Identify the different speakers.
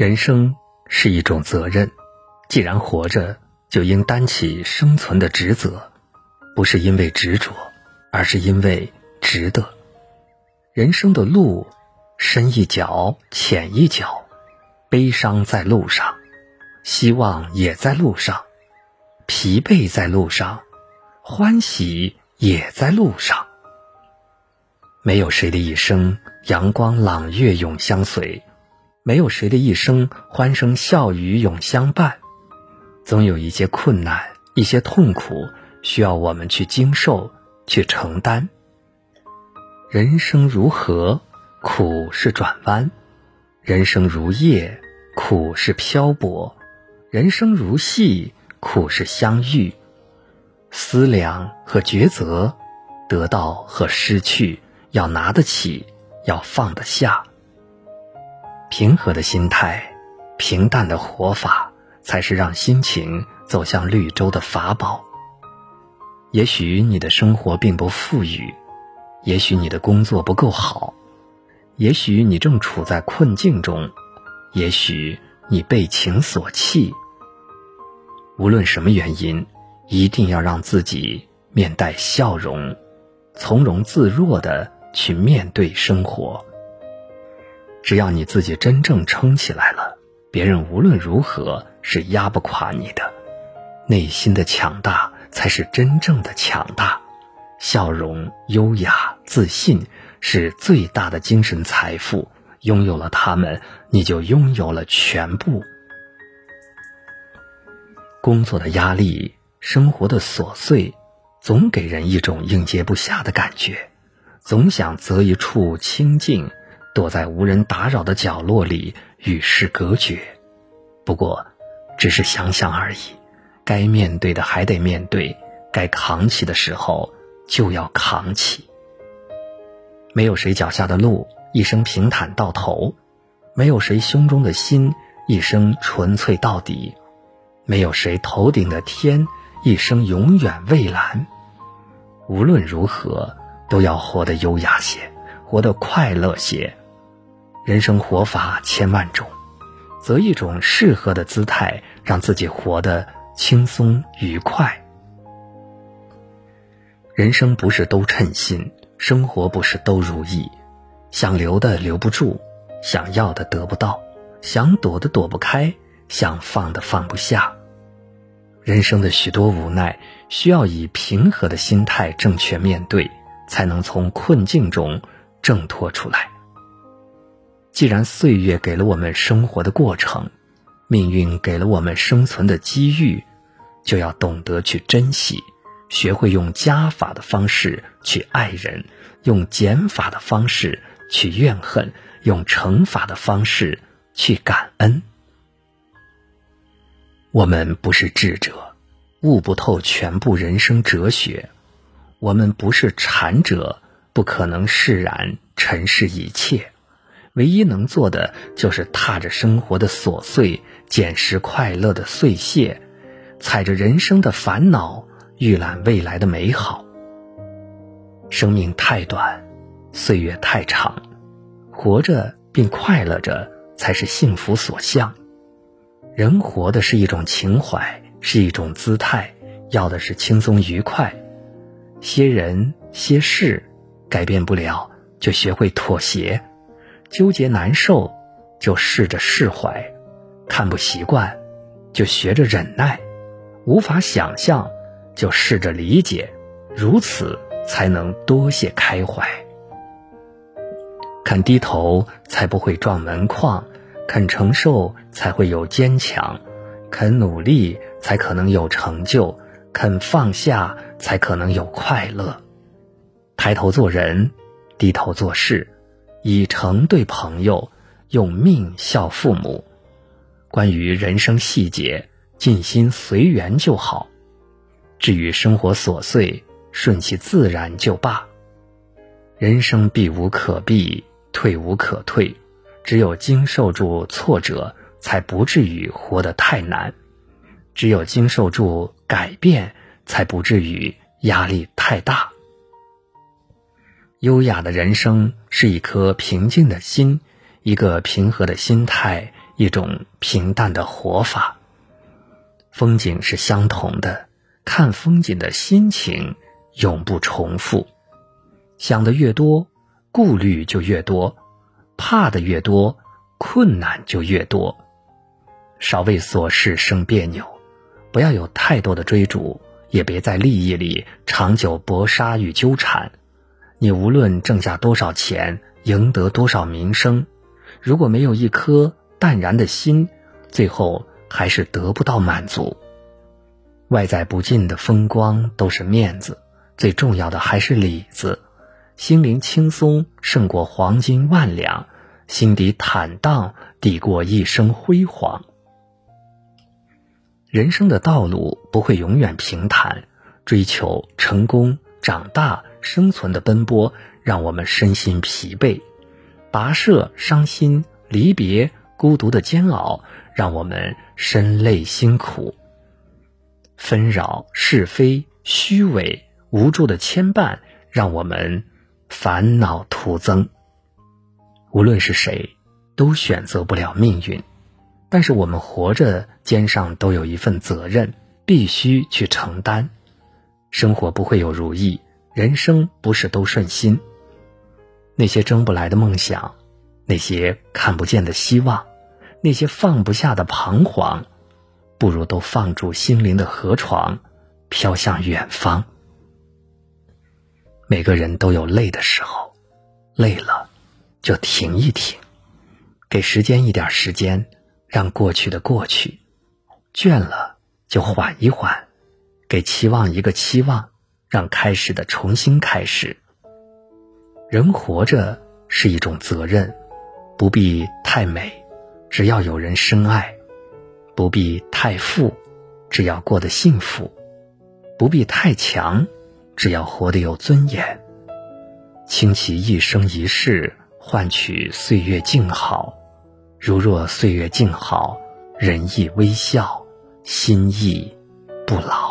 Speaker 1: 人生是一种责任，既然活着，就应担起生存的职责，不是因为执着，而是因为值得。人生的路，深一脚浅一脚，悲伤在路上，希望也在路上，疲惫在路上，欢喜也在路上。没有谁的一生阳光朗月永相随。没有谁的一生欢声笑语永相伴，总有一些困难、一些痛苦需要我们去经受、去承担。人生如河，苦是转弯；人生如叶，苦是漂泊；人生如戏，苦是相遇。思量和抉择，得到和失去，要拿得起，要放得下。平和的心态，平淡的活法，才是让心情走向绿洲的法宝。也许你的生活并不富裕，也许你的工作不够好，也许你正处在困境中，也许你被情所弃。无论什么原因，一定要让自己面带笑容，从容自若的去面对生活。只要你自己真正撑起来了，别人无论如何是压不垮你的。内心的强大才是真正的强大，笑容、优雅、自信是最大的精神财富。拥有了他们，你就拥有了全部。工作的压力，生活的琐碎，总给人一种应接不暇的感觉，总想择一处清静。躲在无人打扰的角落里与世隔绝，不过，只是想想而已。该面对的还得面对，该扛起的时候就要扛起。没有谁脚下的路一生平坦到头，没有谁胸中的心一生纯粹到底，没有谁头顶的天一生永远蔚蓝。无论如何，都要活得优雅些，活得快乐些。人生活法千万种，择一种适合的姿态，让自己活得轻松愉快。人生不是都称心，生活不是都如意，想留的留不住，想要的得不到，想躲的躲不开，想放的放不下。人生的许多无奈，需要以平和的心态正确面对，才能从困境中挣脱出来。既然岁月给了我们生活的过程，命运给了我们生存的机遇，就要懂得去珍惜，学会用加法的方式去爱人，用减法的方式去怨恨，用乘法的方式去感恩。我们不是智者，悟不透全部人生哲学；我们不是禅者，不可能释然尘世一切。唯一能做的就是踏着生活的琐碎，捡拾快乐的碎屑，踩着人生的烦恼，预览未来的美好。生命太短，岁月太长，活着并快乐着才是幸福所向。人活的是一种情怀，是一种姿态，要的是轻松愉快。些人些事改变不了，就学会妥协。纠结难受，就试着释怀；看不习惯，就学着忍耐；无法想象，就试着理解。如此，才能多些开怀。肯低头，才不会撞门框；肯承受，才会有坚强；肯努力，才可能有成就；肯放下，才可能有快乐。抬头做人，低头做事。以诚对朋友，用命孝父母。关于人生细节，尽心随缘就好；至于生活琐碎，顺其自然就罢。人生避无可避，退无可退，只有经受住挫折，才不至于活得太难；只有经受住改变，才不至于压力太大。优雅的人生是一颗平静的心，一个平和的心态，一种平淡的活法。风景是相同的，看风景的心情永不重复。想的越多，顾虑就越多；怕的越多，困难就越多。少为琐事生别扭，不要有太多的追逐，也别在利益里长久搏杀与纠缠。你无论挣下多少钱，赢得多少名声，如果没有一颗淡然的心，最后还是得不到满足。外在不尽的风光都是面子，最重要的还是里子。心灵轻松胜过黄金万两，心底坦荡抵过一生辉煌。人生的道路不会永远平坦，追求成功、长大、生存的奔波让我们身心疲惫；跋涉、伤心、离别、孤独的煎熬让我们身累辛苦；纷扰、是非、虚伪、无助的牵绊让我们烦恼徒增。无论是谁，都选择不了命运。但是我们活着，肩上都有一份责任，必须去承担。生活不会有如意，人生不是都顺心。那些争不来的梦想，那些看不见的希望，那些放不下的彷徨，不如都放住心灵的河床，飘向远方。每个人都有累的时候，累了就停一停，给时间一点时间。让过去的过去，倦了就缓一缓，给期望一个期望，让开始的重新开始。人活着是一种责任，不必太美，只要有人深爱；不必太富，只要过得幸福；不必太强，只要活得有尊严。倾其一生一世，换取岁月静好。如若岁月静好，人亦微笑，心亦不老。